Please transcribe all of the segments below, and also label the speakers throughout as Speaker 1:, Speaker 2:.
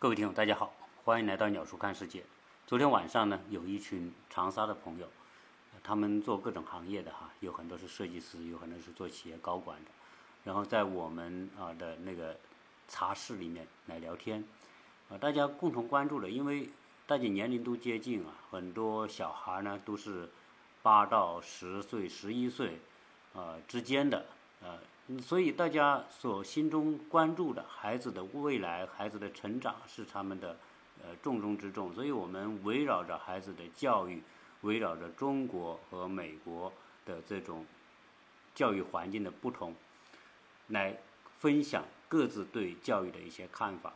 Speaker 1: 各位听友，大家好，欢迎来到鸟叔看世界。昨天晚上呢，有一群长沙的朋友，他们做各种行业的哈，有很多是设计师，有很多是做企业高管的，然后在我们啊的那个茶室里面来聊天，啊，大家共同关注的，因为大家年龄都接近啊，很多小孩呢都是八到十岁、十一岁啊之间的，呃。所以大家所心中关注的孩子的未来、孩子的成长是他们的呃重中之重。所以我们围绕着孩子的教育，围绕着中国和美国的这种教育环境的不同，来分享各自对教育的一些看法。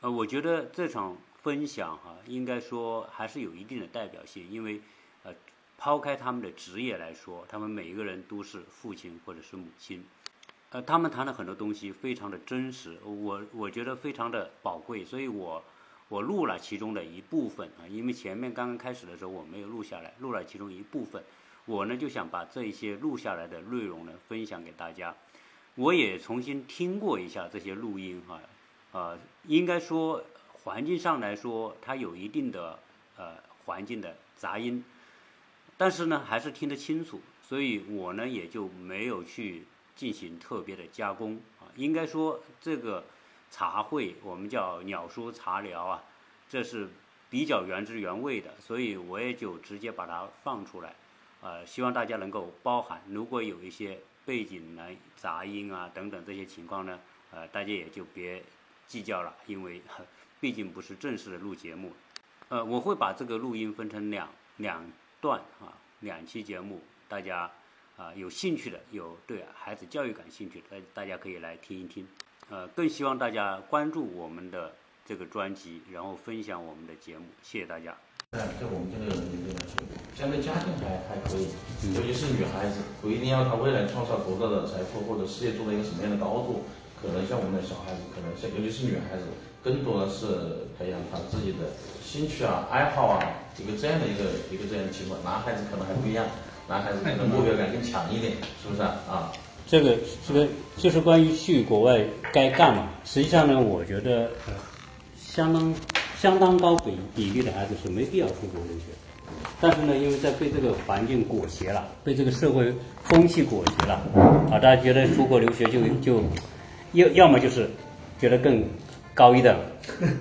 Speaker 1: 呃，我觉得这场分享哈，应该说还是有一定的代表性，因为呃。抛开他们的职业来说，他们每一个人都是父亲或者是母亲，呃，他们谈了很多东西，非常的真实，我我觉得非常的宝贵，所以我我录了其中的一部分啊，因为前面刚刚开始的时候我没有录下来，录了其中一部分，我呢就想把这一些录下来的内容呢分享给大家，我也重新听过一下这些录音哈，呃，应该说环境上来说，它有一定的呃环境的杂音。但是呢，还是听得清楚，所以我呢也就没有去进行特别的加工啊。应该说，这个茶会我们叫鸟叔茶聊啊，这是比较原汁原味的，所以我也就直接把它放出来，呃，希望大家能够包涵。如果有一些背景来杂音啊等等这些情况呢，呃，大家也就别计较了，因为 毕竟不是正式的录节目。呃，我会把这个录音分成两两。段啊，两期节目，大家啊有兴趣的，有对孩子教育感兴趣的，大家可以来听一听。呃，更希望大家关注我们的这个专辑，然后分享我们的节目。谢谢大家。
Speaker 2: 在我们这个相对家庭还还可以，尤其是女孩子，不一定要她未来创造多大的财富或者事业做到一个什么样的高度，可能像我们的小孩子，可能像尤其是女孩子。更多的是培养她自己的兴趣啊、爱好啊，一个这样的一个一个这样的情况。男孩子可能还不一样，男孩子可能目标感更强一点，是不是啊？
Speaker 1: 这个这个就是关于去国外该干嘛。实际上呢，我觉得相当相当高比比例的孩子是没必要出国留学。但是呢，因为在被这个环境裹挟了，被这个社会风气裹挟了，啊，大家觉得出国留学就就要要么就是觉得更。高一等，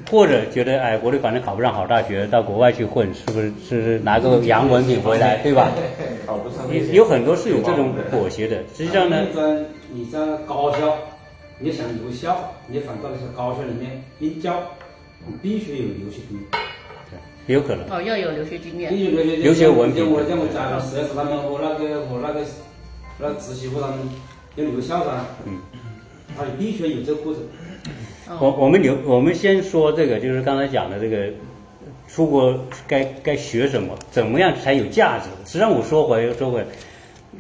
Speaker 1: 或者觉得哎，国内反正考不上好大学，到国外去混，是不是是拿个洋文凭回来，对吧？有很多是有这种妥协的。实际上呢，
Speaker 3: 你在高校，你想留校，你反倒是高校里面应教，必须有留学经验。
Speaker 1: 对，有可能。
Speaker 4: 哦，要有留学经验。
Speaker 1: 留学文凭。
Speaker 3: 我我在了十二他们和那个和那个那个实习部他们要留校噻。嗯。他必须有这个过程。
Speaker 1: 我我们留我们先说这个，就是刚才讲的这个出国该该学什么，怎么样才有价值？实际上我说回说回，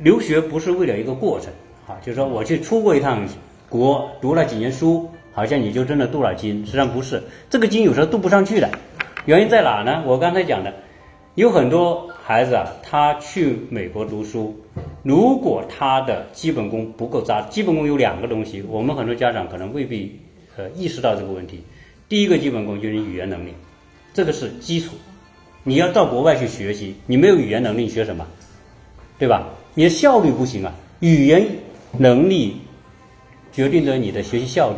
Speaker 1: 留学不是为了一个过程啊，就是说我去出过一趟国，读了几年书，好像你就真的镀了金。实际上不是，这个金有时候镀不上去的，原因在哪呢？我刚才讲的，有很多孩子啊，他去美国读书，如果他的基本功不够扎，基本功有两个东西，我们很多家长可能未必。呃，意识到这个问题，第一个基本功就是语言能力，这个是基础。你要到国外去学习，你没有语言能力，你学什么？对吧？你的效率不行啊。语言能力决定着你的学习效率。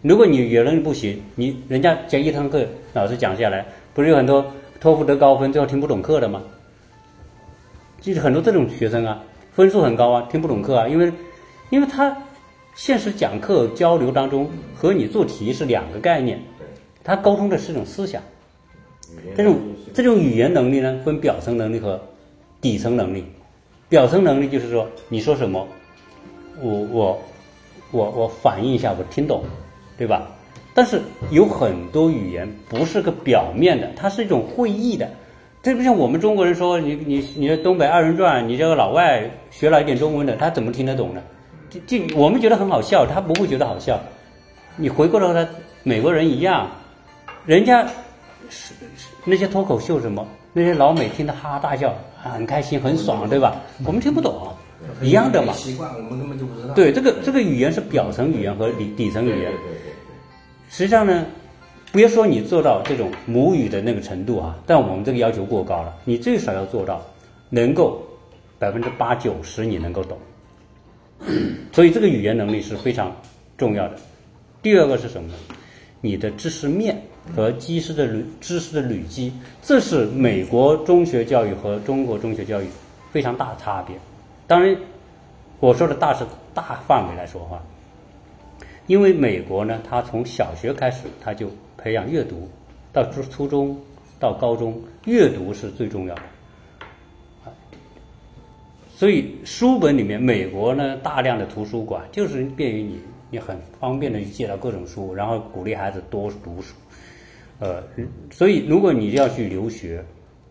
Speaker 1: 如果你语言能力不行，你人家讲一堂课，老师讲下来，不是有很多托福得高分，最后听不懂课的吗？就是很多这种学生啊，分数很高啊，听不懂课啊，因为因为他。现实讲课交流当中和你做题是两个概念，他沟通的是一种思想，这种这种语言能力呢，分表层能力和底层能力。表层能力就是说你说什么，我我我我反应一下，我听懂，对吧？但是有很多语言不是个表面的，它是一种会意的。这不像我们中国人说，你你你的东北二人转，你这个老外学了一点中文的，他怎么听得懂呢？就就我们觉得很好笑，他不会觉得好笑。你回过头来，美国人一样，人家是那些脱口秀什么，那些老美听得哈哈大笑，很开心很爽，对吧？我们听不懂，一样的嘛。
Speaker 3: 习惯，我们根本就不知道。
Speaker 1: 对，这个这个语言是表层语言和底底层语言。实际上呢，不要说你做到这种母语的那个程度啊，但我们这个要求过高了，你最少要做到能够百分之八九十你能够懂。所以这个语言能力是非常重要的。第二个是什么呢？你的知识面和知识的累知识的累积，这是美国中学教育和中国中学教育非常大的差别。当然，我说的大是大范围来说话，因为美国呢，他从小学开始，他就培养阅读，到初初中到高中，阅读是最重要的。所以书本里面，美国呢大量的图书馆就是便于你，你很方便的去借到各种书，然后鼓励孩子多读书。呃，所以如果你要去留学，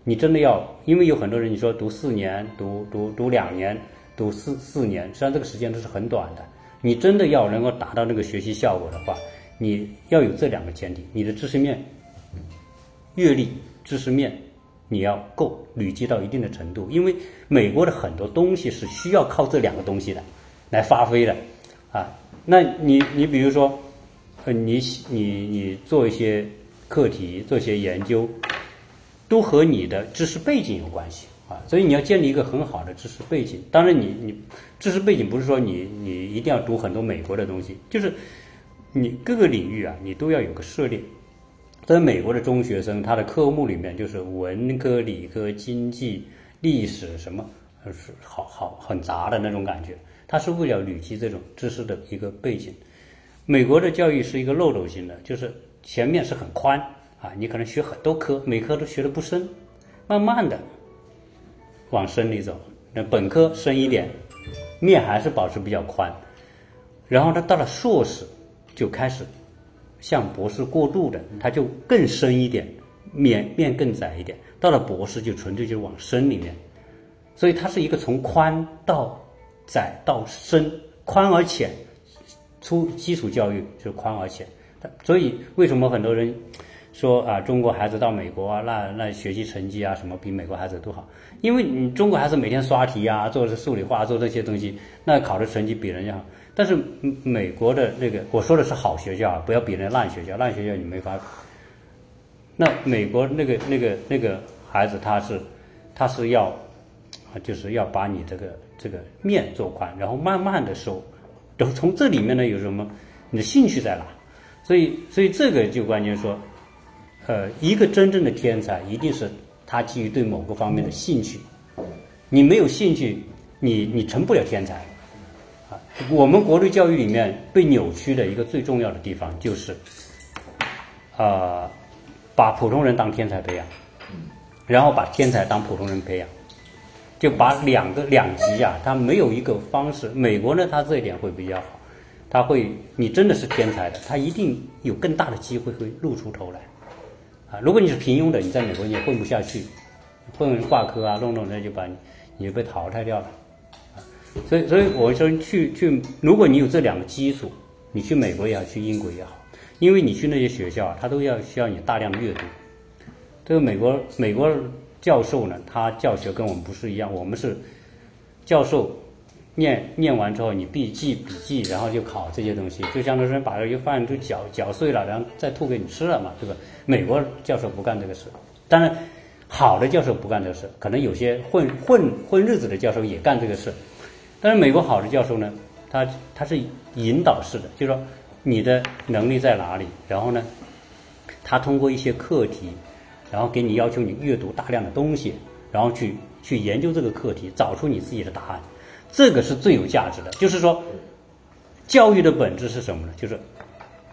Speaker 1: 你真的要，因为有很多人你说读四年、读读读两年、读四四年，实际上这个时间都是很短的。你真的要能够达到那个学习效果的话，你要有这两个前提：你的知识面、阅历、知识面。你要够累积到一定的程度，因为美国的很多东西是需要靠这两个东西的来发挥的，啊，那你你比如说，呃，你你你做一些课题，做一些研究，都和你的知识背景有关系啊，所以你要建立一个很好的知识背景。当然，你你知识背景不是说你你一定要读很多美国的东西，就是你各个领域啊，你都要有个涉猎。在美国的中学生，他的科目里面就是文科、理科、经济、历史什么，是好好很杂的那种感觉。他是为了累积这种知识的一个背景。美国的教育是一个漏斗型的，就是前面是很宽啊，你可能学很多科，每科都学的不深，慢慢的往深里走。那本科深一点，面还是保持比较宽，然后他到了硕士就开始。向博士过渡的，它就更深一点，面面更窄一点。到了博士就纯粹就往深里面，所以它是一个从宽到窄到深，宽而浅。初基础教育就宽而浅。所以为什么很多人说啊，中国孩子到美国啊，那那学习成绩啊什么比美国孩子都好？因为你中国孩子每天刷题啊，做数理化，做这些东西，那考的成绩比人家好。但是美国的那个，我说的是好学校啊，不要比那烂学校，烂学校你没法。那美国那个那个那个孩子，他是他是要，就是要把你这个这个面做宽，然后慢慢的收，然后从这里面呢有什么，你的兴趣在哪？所以所以这个就关键说，呃，一个真正的天才一定是他基于对某个方面的兴趣，你没有兴趣，你你成不了天才。啊我们国内教育里面被扭曲的一个最重要的地方就是，啊，把普通人当天才培养，然后把天才当普通人培养，就把两个两极啊，它没有一个方式。美国呢，它这一点会比较好，它会，你真的是天才的，他一定有更大的机会会露出头来，啊，如果你是平庸的，你在美国你也混不下去，混挂科啊，弄弄那就把你，你就被淘汰掉了。所以，所以我说去去，如果你有这两个基础，你去美国也好，去英国也好，因为你去那些学校，他都要需要你大量阅读。这个美国美国教授呢，他教学跟我们不是一样，我们是教授念念完之后，你必记笔记，然后就考这些东西，就相当于把这些饭都搅搅碎了，然后再吐给你吃了嘛，对吧？美国教授不干这个事，当然好的教授不干这个事，可能有些混混混日子的教授也干这个事。但是美国好的教授呢，他他是引导式的，就是说你的能力在哪里，然后呢，他通过一些课题，然后给你要求你阅读大量的东西，然后去去研究这个课题，找出你自己的答案，这个是最有价值的。就是说，教育的本质是什么呢？就是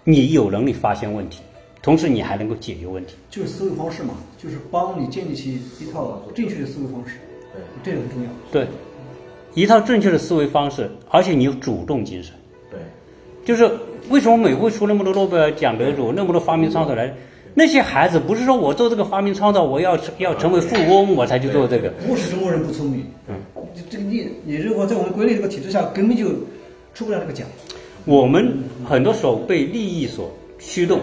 Speaker 1: 你有能力发现问题，同时你还能够解决问题。
Speaker 4: 就是思维方式嘛，就是帮你建立起一套正确的思维方式，
Speaker 2: 对，
Speaker 4: 这个很重要。
Speaker 1: 对。一套正确的思维方式，而且你有主动精神。
Speaker 2: 对，
Speaker 1: 就是为什么美国出那么多诺贝尔奖得主，那么多发明创造来？那些孩子不是说我做这个发明创造，我要成要成为富翁，我才去做这个。
Speaker 4: 不是中国人不聪明，嗯，这个你你如果在我们国内这个体制下，根本就出不了这个奖。
Speaker 1: 我们很多时候被利益所驱动，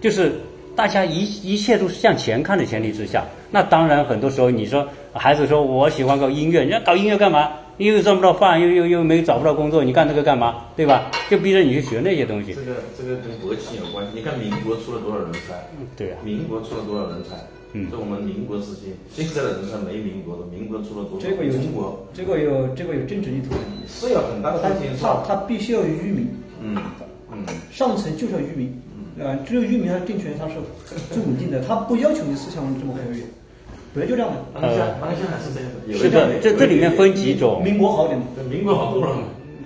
Speaker 1: 就是大家一一切都是向前看的前提之下，那当然很多时候你说。孩子说：“我喜欢搞音乐，你要搞音乐干嘛？又赚不到饭，又又又没找不到工作，你干这个干嘛？对吧？就逼着你去学那些东西
Speaker 2: 这。个这个跟国情有关系。你看民国出了多少人才？
Speaker 1: 对啊，
Speaker 2: 民国出了多少人才？
Speaker 1: 嗯
Speaker 2: 这我们民国时期，现在的人才没民国的，民国出了多少？
Speaker 4: 这个有
Speaker 2: 中国
Speaker 4: 这个有这个有政治意图的。
Speaker 2: 是有很大的
Speaker 4: 他
Speaker 2: 问题。
Speaker 4: 他他必须要有愚民，
Speaker 2: 嗯嗯
Speaker 4: 上层就是要愚民，啊，只有域名和政权它是最稳定的，它不要求你思想这么活跃，本来就这样的。
Speaker 2: 当下当下还是这样的。有
Speaker 1: 是的，这这里面分几种。
Speaker 4: 民国好点
Speaker 2: 民国好多了。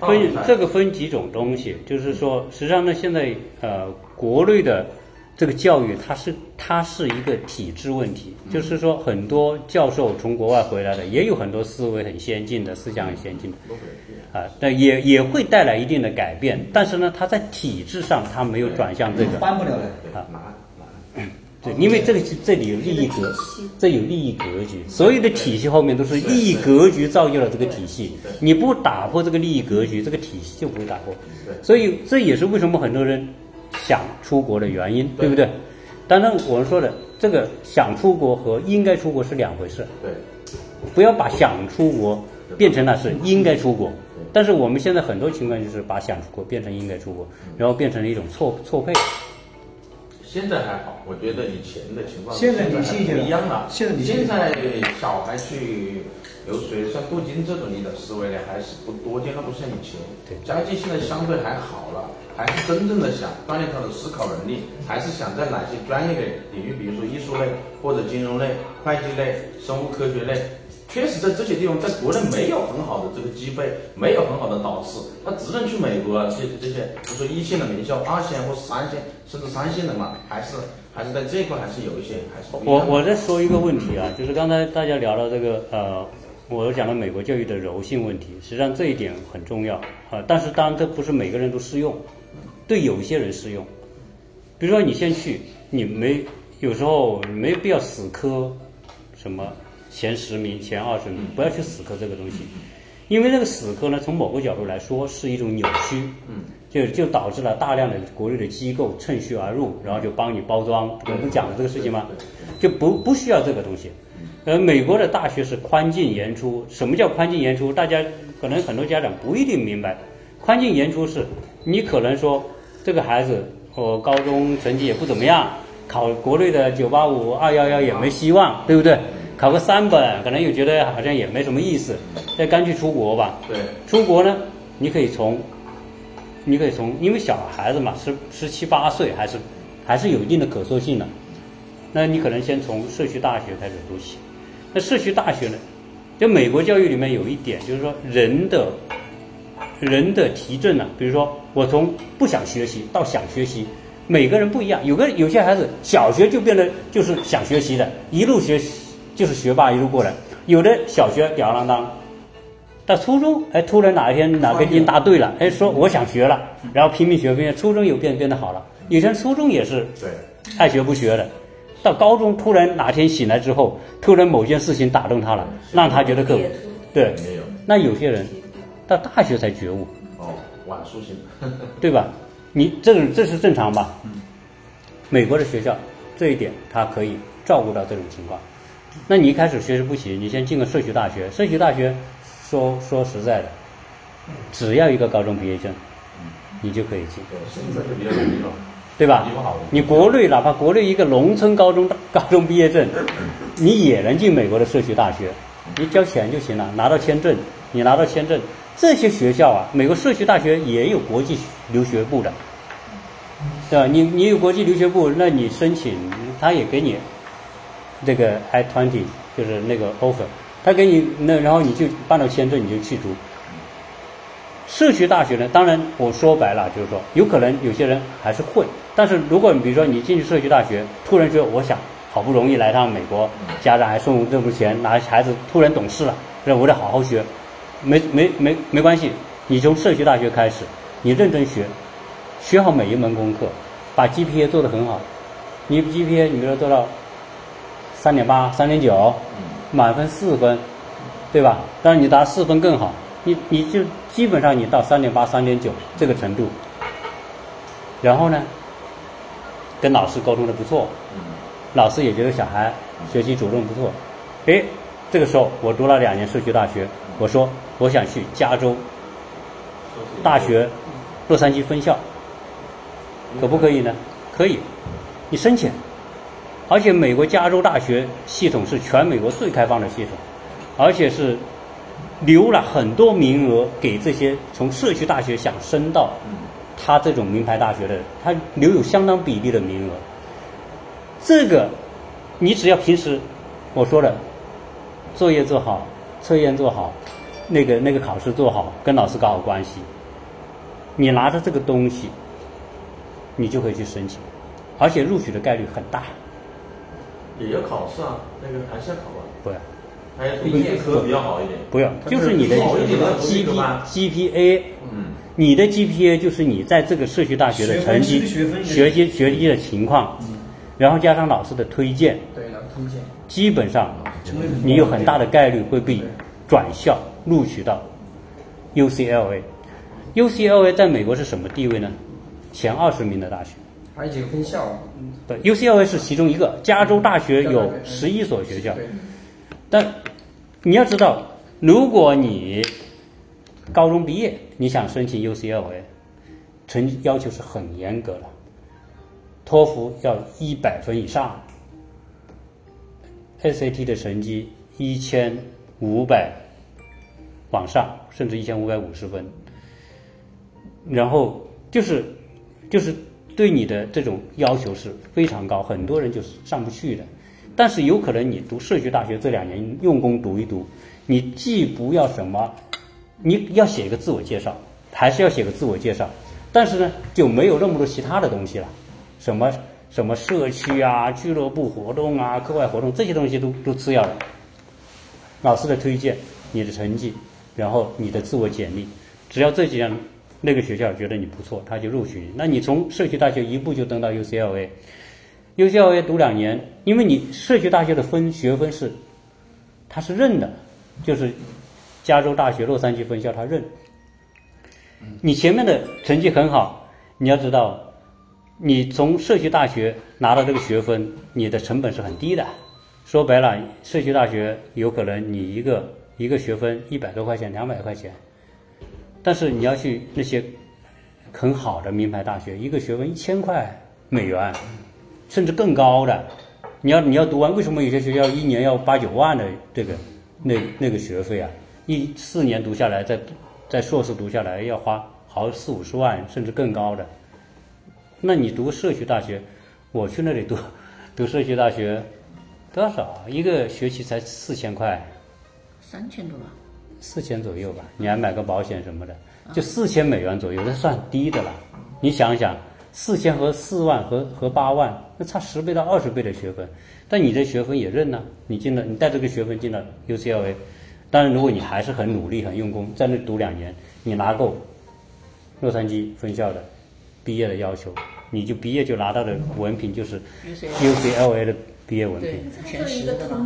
Speaker 1: 分这个分几种东西，就是说，实际上呢，现在呃，国内的这个教育，它是它是一个体制问题，就是说，很多教授从国外回来的，也有很多思维很先进的，思想很先进的，啊，但也也会带来一定的改变，但是呢，它在体制上，它没有转向这个。
Speaker 4: 翻不了的。
Speaker 2: 对难难。
Speaker 1: 对，因为这个这里有利益格，这有利益格局，所有的体系后面都是利益格局造就了这个体系。你不打破这个利益格局，这个体系就不会打破。所以这也是为什么很多人想出国的原因，对不对？当然，我们说的这个想出国和应该出国是两回事，
Speaker 2: 对，
Speaker 1: 不要把想出国变成了是应该出国。但是我们现在很多情况就是把想出国变成应该出国，然后变成了一种错错配。
Speaker 2: 现在还好，我觉得以前的情况
Speaker 4: 现在理
Speaker 2: 还
Speaker 4: 性一些了
Speaker 2: 不一样了。
Speaker 4: 现在理性一些
Speaker 2: 现在小孩去游水，像镀金这种你的思维呢还是不多见，它不像以前。
Speaker 1: 对
Speaker 2: 家境现在相对还好了，还是真正的想锻炼他的思考能力，还是想在哪些专业的领域，比如说艺术类或者金融类、会计类、生物科学类。确实，在这些地方，在国内没有很好的这个机会，没有很好的导师，他只能去美国啊，这些这些，比如说一线的名校、二线或三线，甚至三线的嘛，还是还是在这一块还是有一些还是
Speaker 1: 我我再说一个问题啊，就是刚才大家聊到这个呃，我讲了美国教育的柔性问题，实际上这一点很重要啊、但是当然这不是每个人都适用，对有些人适用。比如说你先去，你没有时候没必要死磕什么前十名、前二十名，不要去死磕这个东西，因为这个死磕呢，从某个角度来说是一种扭曲，
Speaker 2: 嗯，
Speaker 1: 就就导致了大量的国内的机构趁虚而入，然后就帮你包装，我们不讲了这个事情吗？就不不需要这个东西。呃，美国的大学是宽进严出，什么叫宽进严出？大家可能很多家长不一定明白。宽进严出是，你可能说这个孩子，我高中成绩也不怎么样，考国内的九八五、二幺幺也没希望，对不对？考个三本，可能又觉得好像也没什么意思，那干脆出国吧。
Speaker 2: 对，
Speaker 1: 出国呢，你可以从，你可以从，因为小孩子嘛，十十七八岁还是还是有一定的可塑性的。那你可能先从社区大学开始读起。那社区大学呢，就美国教育里面有一点，就是说人的人的提振呢，比如说我从不想学习到想学习，每个人不一样。有个有些孩子小学就变得就是想学习的，一路学就是学霸一路过来；有的小学吊儿郎当，到初中，哎，突然哪一天哪根筋搭对了，哎，说我想学了，然后拼命学，拼命，初中又变变得好了。有些人初中也是
Speaker 2: 对，
Speaker 1: 爱学不学的，到高中突然哪天醒来之后，突然某件事情打动他了，让他觉得更对。
Speaker 2: 没有，
Speaker 1: 那有些人到大学才觉悟，
Speaker 2: 哦，晚苏型，
Speaker 1: 对吧？你这种这是正常吧？美国的学校这一点他可以照顾到这种情况。那你一开始学习不行，你先进个社区大学。社区大学说说实在的，只要一个高中毕业证，你就可以进，
Speaker 2: 对，现在就比较容易了，
Speaker 1: 对吧？你国内哪怕国内一个农村高中高中毕业证，你也能进美国的社区大学，你交钱就行了，拿到签证，你拿到签证，这些学校啊，美国社区大学也有国际留学部的，对吧？你你有国际留学部，那你申请，他也给你这个 I twenty，就是那个 offer，他给你那，然后你就办了签证，你就去读。社区大学呢，当然我说白了就是说，有可能有些人还是会，但是如果你比如说你进去社区大学，突然觉得我想好不容易来趟美国，家长还送我这么多钱，拿孩子突然懂事了，那我得好好学，没没没没关系，你从社区大学开始，你认真学，学好每一门功课，把 GPA 做得很好，你 GPA 你比如说做到三点八、三点九，满分四分，对吧？当然你达四分更好，你你就基本上你到三点八、三点九这个程度，然后呢，跟老师沟通的不错，老师也觉得小孩学习主动不错，诶，这个时候我读了两年社区大学，我说我想去加州。大学洛杉矶分校，可不可以呢？可以，你申请。而且美国加州大学系统是全美国最开放的系统，而且是留了很多名额给这些从社区大学想升到他这种名牌大学的，他留有相当比例的名额。这个你只要平时我说了，作业做好，测验做好，那个那个考试做好，跟老师搞好关系，你拿着这个东西，你就可以去申请，而且录取的概率很大。
Speaker 2: 也要考试啊，那个还是要考啊，
Speaker 1: 不要，
Speaker 2: 还要推荐科比较好一点。
Speaker 1: 不要，就是你的
Speaker 2: 好一点的
Speaker 1: G
Speaker 2: 那
Speaker 1: P
Speaker 2: 个吧
Speaker 1: G P A，
Speaker 2: 嗯，
Speaker 1: 你的 G P A 就是你在这个社区大学的成绩、
Speaker 4: 学
Speaker 1: 习学习的情况，然后加上老师的推荐，
Speaker 5: 对，能推荐。
Speaker 1: 基本上你有很大的概率会被转校录取到 U C L A。U C L A 在美国是什么地位呢？前二十名的大学。
Speaker 5: 还有几个分校，
Speaker 1: 对，UCLA 是其中一个。加州大学有十一所学校，
Speaker 5: 对，
Speaker 1: 但你要知道，如果你高中毕业，你想申请 UCLA，成绩要求是很严格的，托福要一百分以上，SAT 的成绩一千五百往上，甚至一千五百五十分，然后就是就是对你的这种要求是非常高，很多人就是上不去的。但是有可能你读社区大学这两年用功读一读，你既不要什么，你要写一个自我介绍，还是要写个自我介绍，但是呢就没有那么多其他的东西了，什么什么社区啊、俱乐部活动啊、课外活动这些东西都都次要的。老师的推荐、你的成绩，然后你的自我简历，只要这几样，那个学校觉得你不错，他就录取你。那你从社区大学一步就登到 UCLA。UCLA 读两年，因为你社区大学的分学分是，它是认的，就是加州大学洛杉矶分校它认。你前面的成绩很好，你要知道，你从社区大学拿到这个学分，你的成本是很低的。说白了，社区大学有可能你一个一个学分一百多块钱、两百块钱，但是你要去那些很好的名牌大学，一个学分一千块美元。甚至更高的，你要你要读完，为什么有些学校一年要八九万的这个那那个学费啊？一四年读下来，在在硕士读下来要花好四五十万，甚至更高的。那你读社区大学，我去那里读读社区大学，多少一个学期才四千块，
Speaker 6: 三千多吧。
Speaker 1: 四千左右吧，你还买个保险什么的，就四千美元左右，这算低的了。你想一想。四千和四万和和八万，那差十倍到二十倍的学分，但你的学分也认呢，你进了，你带这个学分进了 UCLA，当然如果你还是很努力、很用功，在那读两年，你拿够洛杉矶分校的毕业的要求，你就毕业就拿到的文凭就是 UCLA 的毕业文凭。
Speaker 6: 全是的吧。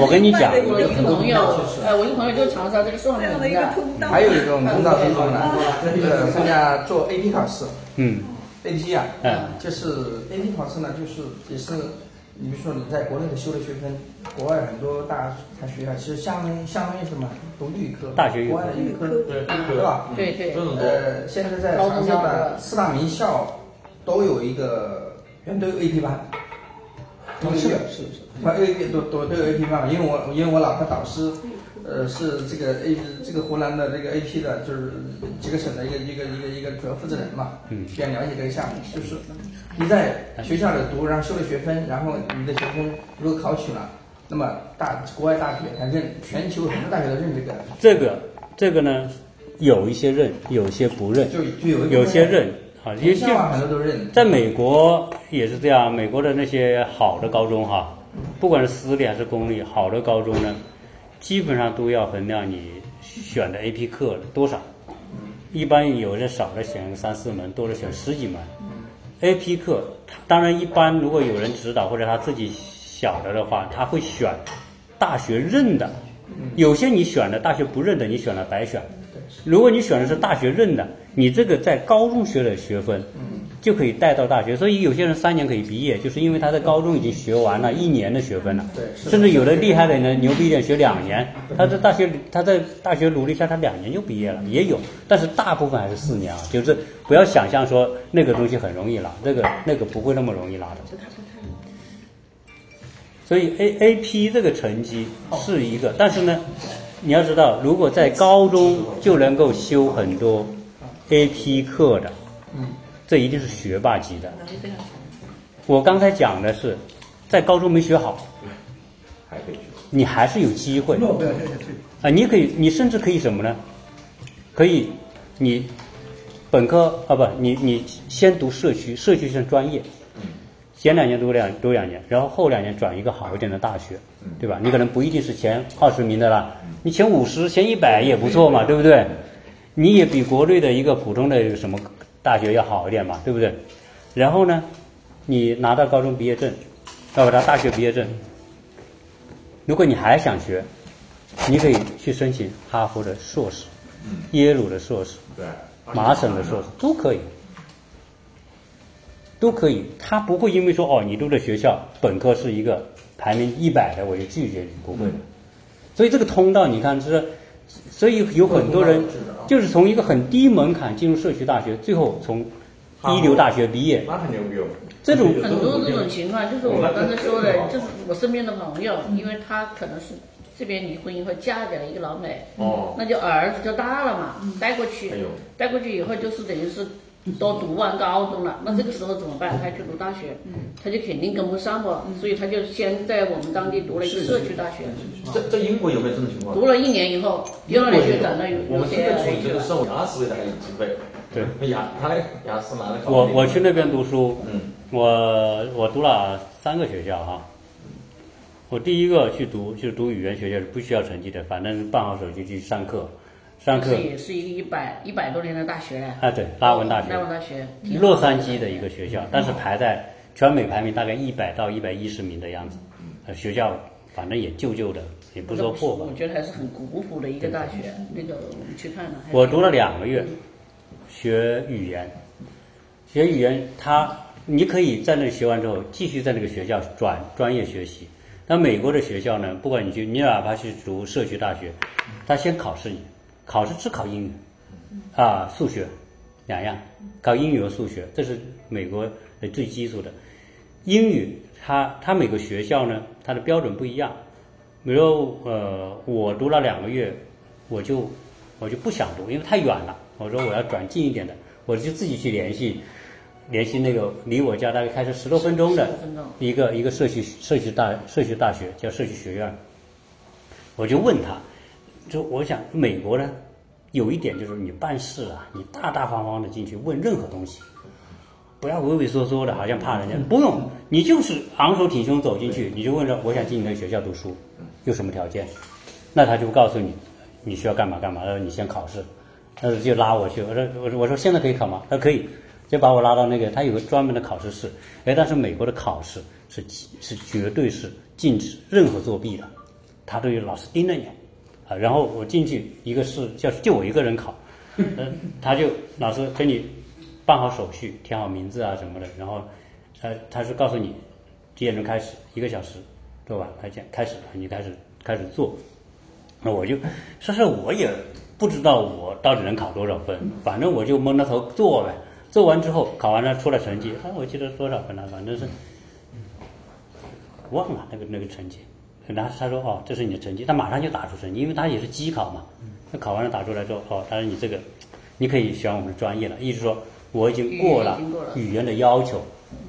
Speaker 1: 我跟你讲，
Speaker 6: 我一个朋友，哎，我一个朋友就是长沙这个宋海门的，
Speaker 5: 还有一种通道是什么呢？就是参加做 AP 考试
Speaker 1: 嗯
Speaker 5: ，AP 啊，
Speaker 1: 嗯
Speaker 5: 就是 AP 考试呢，就是也是，你比如说你在国内的修的学分，国外很多大大学啊，其实相当于相当于什么，读预科，
Speaker 1: 大学预科
Speaker 5: 国外的预科，
Speaker 2: 对
Speaker 5: 对吧？
Speaker 6: 对对。
Speaker 5: 呃，现在在长沙的四大名校都有一个，全都有 AP 班，都有，
Speaker 4: 是的，是的，是的。
Speaker 5: 啊 A 都都都有 AP 班，因为我因为我老婆导师，呃，是这个 A 这个湖南的这个 AP 的，就是几个省的一个一个一个一个主要负责人嘛，
Speaker 1: 嗯。
Speaker 5: 比较了解这个项目，就是你在学校里读，然后修了学分，然后你的学分如果考取了，那么大国外大学它认，全球很多大学都认这个，
Speaker 1: 这个这个呢，有一些认，有些不认，
Speaker 5: 就就有一
Speaker 1: 些认啊，有些
Speaker 5: 学校啊很多都认，
Speaker 1: 在美国也是这样，美国的那些好的高中哈，不管是私立还是公立，好的高中呢，基本上都要衡量你选的 AP 课多少，一般有的少的选三四门，多的选十几门。AP 课，当然一般如果有人指导或者他自己晓得的话，他会选大学认的，有些你选的大学不认的，你选了白选。如果你选的是大学认的，你这个在高中学的学分，就可以带到大学。所以有些人三年可以毕业，就是因为他在高中已经学完了一年的学分了。
Speaker 5: 对
Speaker 1: 甚至有的厉害的人 牛逼一点，学两年，他在大学他在大学努力下，他两年就毕业了，也有。但是大部分还是四年啊，就是不要想象说那个东西很容易拿，这个那个不会那么容易拿的。所以 A A P 这个成绩是一个，但是呢，你要知道，如果在高中就能够修很多 A P 课的，
Speaker 5: 嗯，
Speaker 1: 这一定是学霸级的。我刚才讲的是，在高中没学好，
Speaker 2: 还可以去。
Speaker 1: 你还是有机会啊！你可以，你甚至可以什么呢？可以，你本科啊不，你你先读社区，社区是专业，前两年读两读两年，然后后两年转一个好一点的大学，对吧？你可能不一定是前二十名的啦，你前五十、前一百也不错嘛，对不对？你也比国内的一个普通的什么大学要好一点嘛，对不对？然后呢，你拿到高中毕业证，要不拿大学毕业证，如果你还想学，你可以去申请哈佛的硕士，耶鲁的硕士，
Speaker 2: 对，
Speaker 1: 麻省的硕士都可以，都可以。他不会因为说哦，你读的学校本科是一个排名一百的，我就拒绝你，不会的。所以这个通道，你看就是，所以有很多人就是从一个很低门槛进入社区大学，最后从一流大学毕业，
Speaker 2: 那很牛逼哦。
Speaker 1: 这种
Speaker 6: 很多这种情况，就是我刚才说的，就是我身边的朋友，因为他可能是这边离婚以后嫁给了一个老美，
Speaker 2: 哦，
Speaker 6: 那就儿子就大了嘛，带过去带过去以后就是等于是都读完高中了，那这个时候怎么办？他去读大学，他就肯定跟不上嘛，所以他就先在我们当地读了一个社区大学，
Speaker 2: 这这英国有没有这种情况？
Speaker 6: 读了一年以后，第二年就转到有
Speaker 2: 我们现在处于这个受雅思为大家有机会。
Speaker 1: 对，
Speaker 2: 雅他那个雅思拿的高。
Speaker 1: 我我去那边读书，
Speaker 2: 嗯，
Speaker 1: 我我读了三个学校哈。我第一个去读就是读语言学校是不需要成绩的，反正办好手续去上课，上课。
Speaker 6: 这也是一个一百一百多年的大学，
Speaker 1: 啊对，拉文大学。
Speaker 6: 拉文
Speaker 1: 学，
Speaker 6: 大学，
Speaker 1: 洛杉矶的一个学校，但是排在全美排名大概一百到一百一十名的样子，呃学校反正也旧旧的，也不说破吧。
Speaker 6: 我。觉得还是很古朴的一个大学。那个我们去看了，
Speaker 1: 我读了两个月，学语言，学语言，他你可以在那里学完之后，继续在那个学校转专业学习。那美国的学校呢，不管你去，你哪怕去读社区大学，他先考试你，考试只考英语，啊，数学两样，考英语和数学，这是美国的最基础的。英语它它每个学校呢，它的标准不一样。比如呃，我读了两个月，我就我就不想读，因为太远了。我说我要转近一点的，我就自己去联系联系那个离我家大概开车十多分钟的
Speaker 6: 10分钟
Speaker 1: 一个一个社区社区大社区大学叫社区学院。我就问他，就我想美国呢，有一点就是你办事啊，你大大方方的进去问任何东西，不要畏畏缩缩的，好像怕人家。不用，你就是昂首挺胸走进去，你就问着我想进你那个学校读书，有什么条件？那他就告诉你，你需要干嘛干嘛，他说你先考试，他就拉我去，我说我说我说现在可以考吗？他说可以，就把我拉到那个他有个专门的考试室，哎，但是美国的考试是是绝对是禁止任何作弊的，他都有老师盯着你，啊，然后我进去一个是叫就我一个人考，嗯，他就老师给你办好手续，填好名字啊什么的，然后他他是告诉你几点钟开始，一个小时做完，他讲开始你开始开始做，那我就说是我也不知道我到底能考多少分，反正我就蒙着头做呗。做完之后考完了出了成绩，哎，我记得多少分了，反正是忘了那个那个成绩。然后他说哦，这是你的成绩，他马上就打出成绩，因为他也是机考嘛。他考完了打出来之后，哦，他说你这个你可以选我们的专业了，意思说我已经过了
Speaker 6: 语言已经过了
Speaker 1: 语言的要求，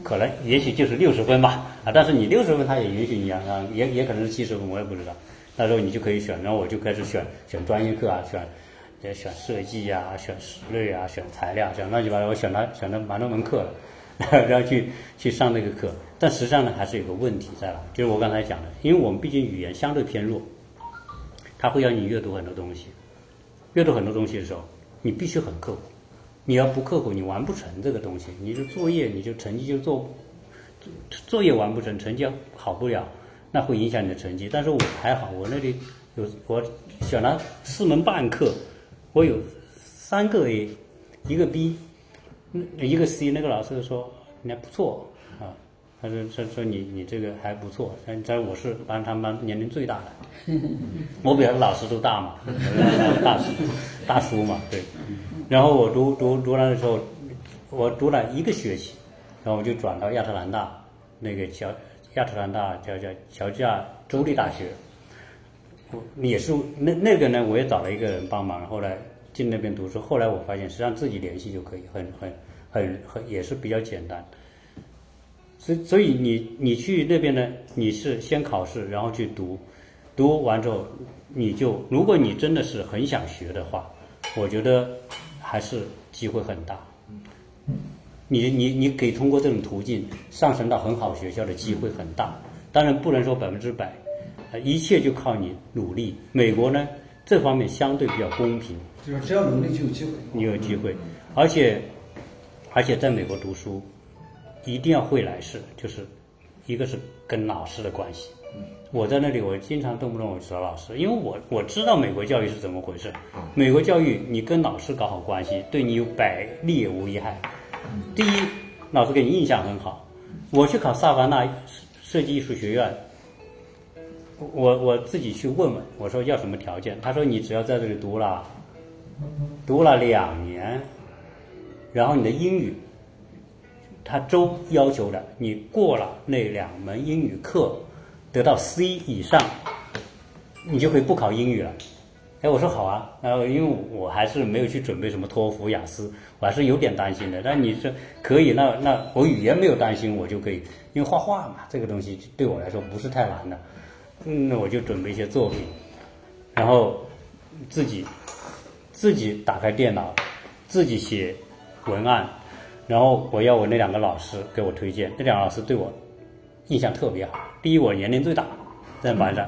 Speaker 1: 可能也许就是六十分吧，啊，但是你六十分他也允许你啊，啊，也也可能是七十分，我也不知道。那时候你就可以选，然后我就开始选选专业课啊，选也选设计啊，选室内啊，选材料，选乱七八糟，我选了选了蛮多门课了，然后去去上那个课。但实际上呢，还是有个问题在了，就是我刚才讲的，因为我们毕竟语言相对偏弱，它会让你阅读很多东西，阅读很多东西的时候，你必须很刻苦。你要不刻苦，你完不成这个东西。你的作业，你就成绩就做，作业完不成，成绩好不了，那会影响你的成绩。但是我还好，我那里有我选了四门半课，我有三个 A，一个 B，一个 C，那个老师说你还不错啊，他说说说你你这个还不错，但在我是班他们班年龄最大的，我比他老师都大嘛，我是大叔大叔嘛，对。然后我读读读完的时候，我读了一个学期，然后我就转到亚特兰大那个乔亚特兰大叫叫乔治亚州立大学，我也是那那个呢，我也找了一个人帮忙，后来进那边读书。后来我发现，实际上自己联系就可以，很很很很也是比较简单。所以所以你你去那边呢，你是先考试，然后去读，读完之后，你就如果你真的是很想学的话，我觉得还是机会很大。你你你可以通过这种途径上升到很好学校的机会很大，当然不能说百分之百，呃一切就靠你努力。美国呢这方面相对比较公平，
Speaker 4: 就是只要努力就有机会。
Speaker 1: 你有机会，而且而且在美国读书一定要会来事，就是一个是跟老师的关系。我在那里，我经常动不动我找老师，因为我我知道美国教育是怎么回事。美国教育你跟老师搞好关系，对你有百利无一害。第一，老师给你印象很好。我去考萨凡纳设计艺术学院，我我自己去问问，我说要什么条件？他说你只要在这里读了，读了两年，然后你的英语，他州要求的，你过了那两门英语课，得到 C 以上，你就可以不考英语了。哎，我说好啊，然后因为我还是没有去准备什么托福、雅思，我还是有点担心的。但你说可以，那那我语言没有担心，我就可以，因为画画嘛，这个东西对我来说不是太难的。那我就准备一些作品，然后自己自己打开电脑，自己写文案，然后我要我那两个老师给我推荐，那两个老师对我印象特别好。第一，我年龄最大，在班上；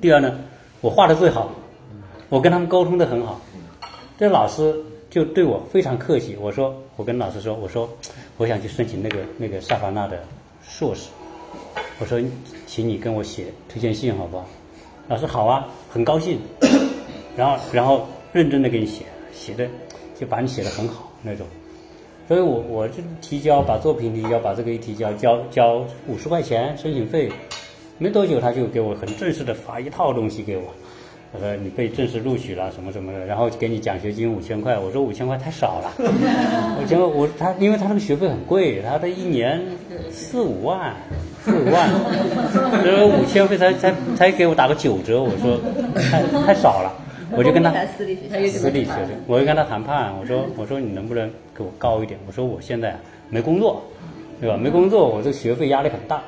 Speaker 1: 第二呢，我画的最好。我跟他们沟通的很好，这老师就对我非常客气。我说，我跟老师说，我说我想去申请那个那个萨凡纳的硕士。我说，请你跟我写推荐信好不好？老师好啊，很高兴。然后然后认真的给你写，写的就把你写的很好那种。所以我我就提交把作品提交，把这个一提交，交交五十块钱申请费，没多久他就给我很正式的发一套东西给我。他说你被正式录取了什么什么的，然后给你奖学金五千块。我说五千块太少了，我结果我他因为他那个学费很贵，他的一年四五万，四五万，他说五千块才才才给我打个九折。我说太太少了，我就跟他
Speaker 7: 私立学校，
Speaker 1: 私立学生，我就跟他谈判，我说我说你能不能给我高一点？我说我现在没工作，对吧？没工作，我这学费压力很大。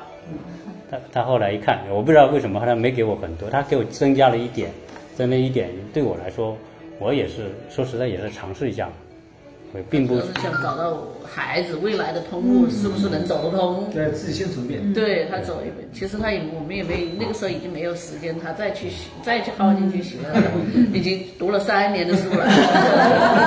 Speaker 1: 他他后来一看，我不知道为什么，后来没给我很多，他给我增加了一点。在那一点对我来说，我也是说实在也是尝试一下，我并不
Speaker 6: 是想找到孩子未来的通路是不是能走得通。
Speaker 4: 对自己先走一遍。
Speaker 6: 对他走一遍，其实他也我们也没那个时候已经没有时间，他再去再去耗进去学了，已经读了三年的书了。